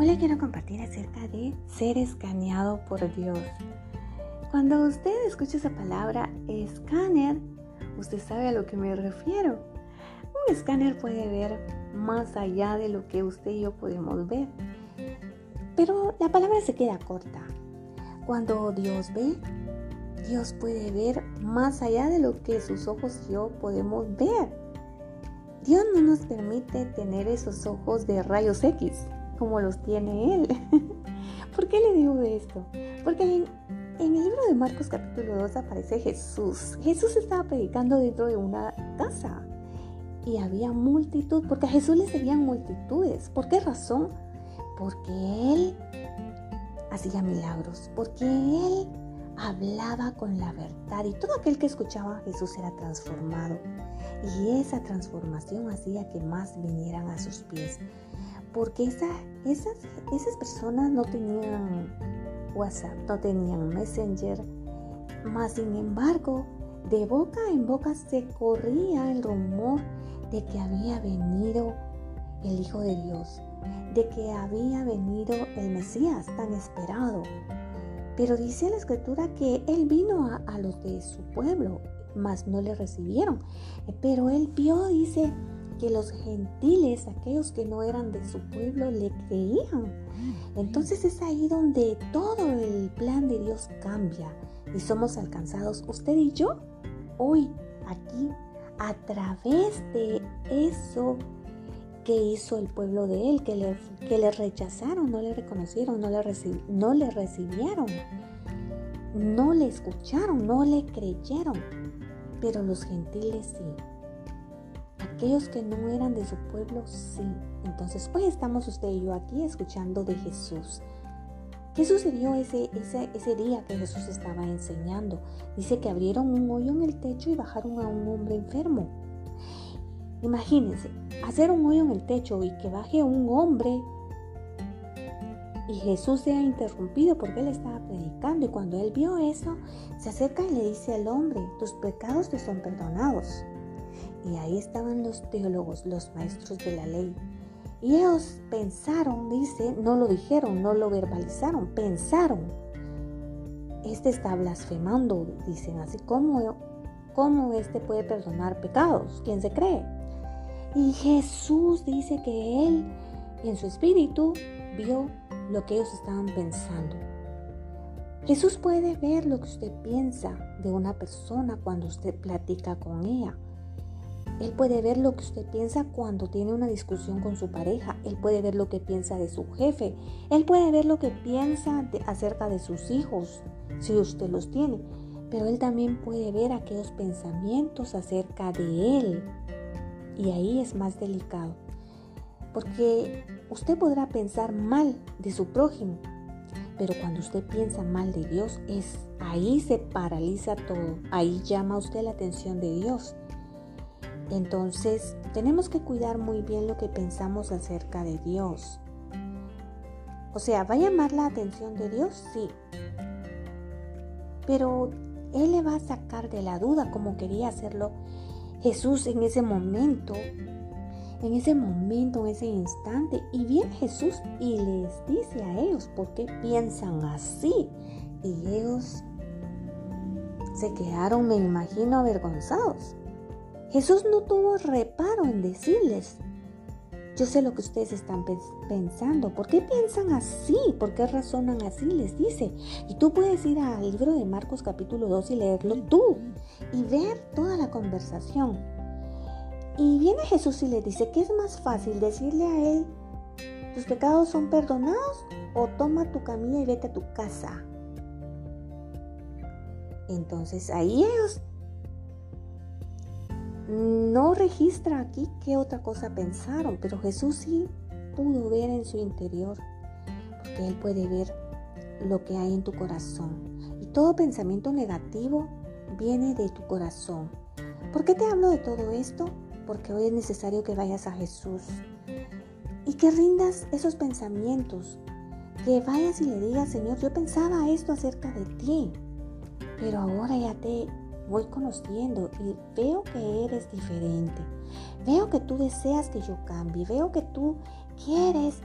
Hoy le quiero compartir acerca de ser escaneado por Dios. Cuando usted escucha esa palabra escáner, usted sabe a lo que me refiero. Un escáner puede ver más allá de lo que usted y yo podemos ver. Pero la palabra se queda corta. Cuando Dios ve, Dios puede ver más allá de lo que sus ojos y yo podemos ver. Dios no nos permite tener esos ojos de rayos X como los tiene Él. ¿Por qué le digo esto? Porque en, el libro de Marcos capítulo 2 aparece Jesús. Jesús estaba predicando dentro de una casa y había multitud, porque a Jesús le seguían multitudes. ¿Por qué razón? Porque Él hacía milagros, porque Él hablaba con la verdad y todo aquel que escuchaba a Jesús era transformado. Y esa transformación hacía que más vinieran a sus pies porque esa, esas, esas personas no tenían WhatsApp, no tenían Messenger, más sin embargo, de boca en boca se corría el rumor de que había venido el Hijo de Dios, de que había venido el Mesías tan esperado. Pero dice la escritura que Él vino a, a los de su pueblo, mas no le recibieron. Pero Él vio, dice, que los gentiles, aquellos que no eran de su pueblo, le creían. Entonces es ahí donde todo el plan de Dios cambia y somos alcanzados, usted y yo, hoy, aquí, a través de eso que hizo el pueblo de él, que le, que le rechazaron, no le reconocieron, no le, no le recibieron, no le escucharon, no le creyeron, pero los gentiles sí. Aquellos que no eran de su pueblo, sí. Entonces, hoy estamos usted y yo aquí escuchando de Jesús. ¿Qué sucedió ese, ese, ese día que Jesús estaba enseñando? Dice que abrieron un hoyo en el techo y bajaron a un hombre enfermo. Imagínense, hacer un hoyo en el techo y que baje un hombre y Jesús sea interrumpido porque él estaba predicando y cuando él vio eso, se acerca y le dice al hombre, tus pecados te son perdonados. Y ahí estaban los teólogos, los maestros de la ley. Y ellos pensaron, dice, no lo dijeron, no lo verbalizaron, pensaron. Este está blasfemando, dicen así, ¿cómo, cómo este puede perdonar pecados? ¿Quién se cree? Y Jesús dice que él en su espíritu vio lo que ellos estaban pensando. Jesús puede ver lo que usted piensa de una persona cuando usted platica con ella. Él puede ver lo que usted piensa cuando tiene una discusión con su pareja. Él puede ver lo que piensa de su jefe. Él puede ver lo que piensa acerca de sus hijos, si usted los tiene. Pero Él también puede ver aquellos pensamientos acerca de Él. Y ahí es más delicado. Porque usted podrá pensar mal de su prójimo. Pero cuando usted piensa mal de Dios, es ahí se paraliza todo. Ahí llama usted la atención de Dios. Entonces, tenemos que cuidar muy bien lo que pensamos acerca de Dios. O sea, ¿va a llamar la atención de Dios? Sí. Pero Él le va a sacar de la duda como quería hacerlo Jesús en ese momento. En ese momento, en ese instante. Y viene Jesús y les dice a ellos por qué piensan así. Y ellos se quedaron, me imagino, avergonzados. Jesús no tuvo reparo en decirles, yo sé lo que ustedes están pensando. ¿Por qué piensan así? ¿Por qué razonan así? Les dice. Y tú puedes ir al libro de Marcos capítulo 2 y leerlo tú y ver toda la conversación. Y viene Jesús y le dice que es más fácil decirle a él, tus pecados son perdonados o toma tu camilla y vete a tu casa. Entonces ahí ellos no registra aquí qué otra cosa pensaron, pero Jesús sí pudo ver en su interior, porque Él puede ver lo que hay en tu corazón. Y todo pensamiento negativo viene de tu corazón. ¿Por qué te hablo de todo esto? Porque hoy es necesario que vayas a Jesús y que rindas esos pensamientos, que vayas y le digas, Señor, yo pensaba esto acerca de ti, pero ahora ya te voy conociendo y veo que eres diferente. Veo que tú deseas que yo cambie. Veo que tú quieres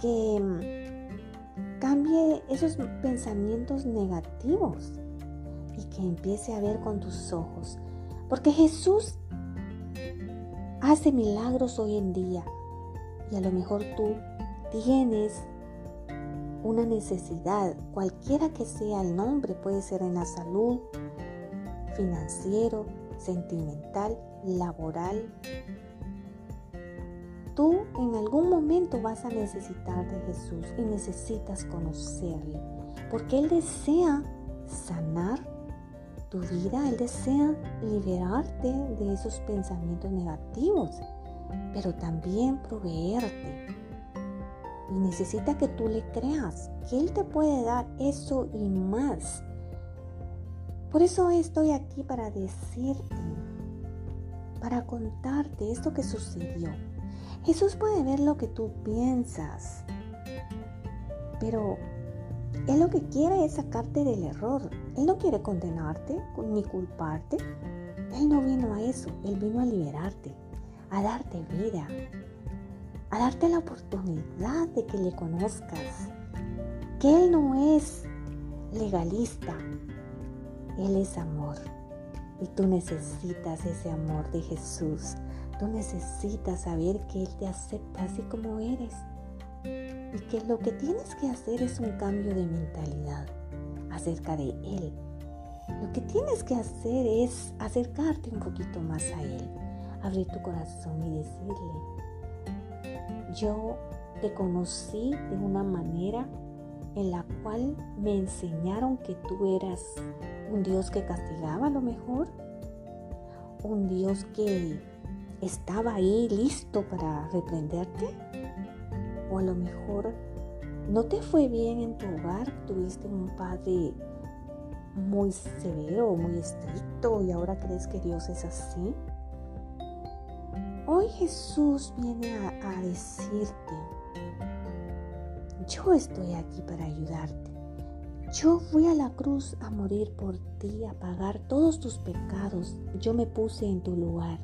que mm, cambie esos pensamientos negativos y que empiece a ver con tus ojos. Porque Jesús hace milagros hoy en día y a lo mejor tú tienes una necesidad, cualquiera que sea el nombre, puede ser en la salud, financiero, sentimental, laboral. Tú en algún momento vas a necesitar de Jesús y necesitas conocerle, porque Él desea sanar tu vida, Él desea liberarte de esos pensamientos negativos, pero también proveerte. Y necesita que tú le creas, que Él te puede dar eso y más. Por eso estoy aquí para decirte, para contarte esto que sucedió. Jesús puede ver lo que tú piensas, pero Él lo que quiere es sacarte del error. Él no quiere condenarte ni culparte. Él no vino a eso, Él vino a liberarte, a darte vida, a darte la oportunidad de que le conozcas. Que Él no es legalista, él es amor. Y tú necesitas ese amor de Jesús. Tú necesitas saber que Él te acepta así como eres. Y que lo que tienes que hacer es un cambio de mentalidad acerca de Él. Lo que tienes que hacer es acercarte un poquito más a Él. Abrir tu corazón y decirle, yo te conocí de una manera en la cual me enseñaron que tú eras un Dios que castigaba a lo mejor, un Dios que estaba ahí listo para reprenderte, o a lo mejor no te fue bien en tu hogar, tuviste un padre muy severo, muy estricto y ahora crees que Dios es así. Hoy Jesús viene a, a decirte, yo estoy aquí para ayudarte. Yo fui a la cruz a morir por ti, a pagar todos tus pecados. Yo me puse en tu lugar.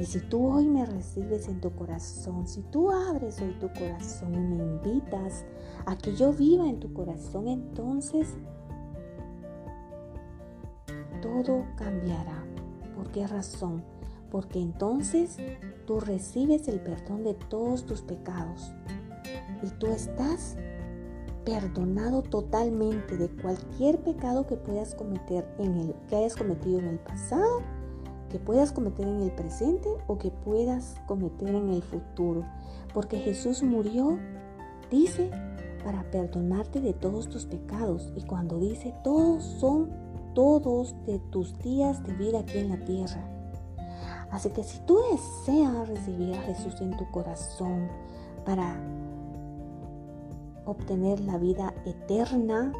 Y si tú hoy me recibes en tu corazón, si tú abres hoy tu corazón y me invitas a que yo viva en tu corazón, entonces todo cambiará. ¿Por qué razón? Porque entonces tú recibes el perdón de todos tus pecados y tú estás perdonado totalmente de cualquier pecado que puedas cometer en el que hayas cometido en el pasado, que puedas cometer en el presente o que puedas cometer en el futuro, porque Jesús murió, dice, para perdonarte de todos tus pecados y cuando dice todos son todos de tus días de vida aquí en la tierra. Así que si tú deseas recibir a Jesús en tu corazón para obtener la vida eterna,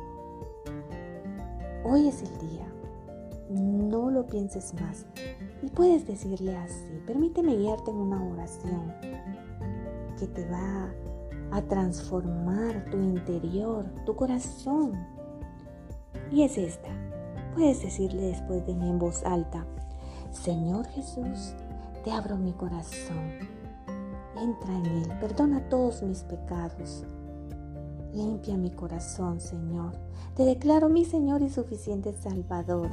hoy es el día. No lo pienses más. Y puedes decirle así, permíteme guiarte en una oración que te va a transformar tu interior, tu corazón. Y es esta. Puedes decirle después de mí en voz alta, Señor Jesús, te abro mi corazón. Entra en él, perdona todos mis pecados Limpia mi corazón, Señor. Te declaro mi Señor y suficiente Salvador.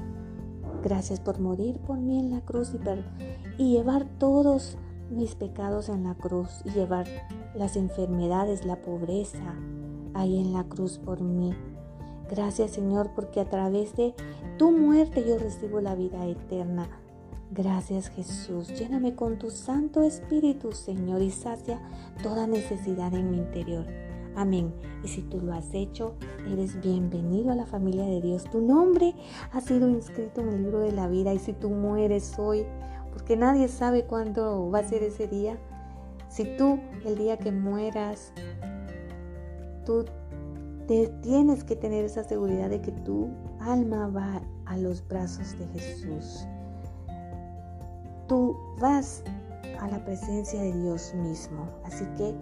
Gracias por morir por mí en la cruz y, y llevar todos mis pecados en la cruz y llevar las enfermedades, la pobreza ahí en la cruz por mí. Gracias Señor porque a través de tu muerte yo recibo la vida eterna. Gracias Jesús. Lléname con tu Santo Espíritu Señor y sacia toda necesidad en mi interior. Amén. Y si tú lo has hecho, eres bienvenido a la familia de Dios. Tu nombre ha sido inscrito en el libro de la vida y si tú mueres hoy, porque nadie sabe cuándo va a ser ese día, si tú el día que mueras, tú tienes que tener esa seguridad de que tu alma va a los brazos de Jesús. Tú vas a la presencia de Dios mismo. Así que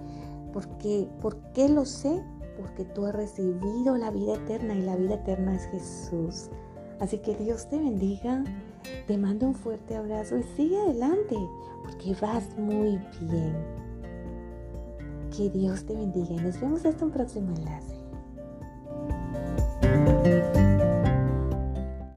¿Por qué? ¿Por qué lo sé? Porque tú has recibido la vida eterna y la vida eterna es Jesús. Así que Dios te bendiga, te mando un fuerte abrazo y sigue adelante porque vas muy bien. Que Dios te bendiga y nos vemos hasta un próximo enlace.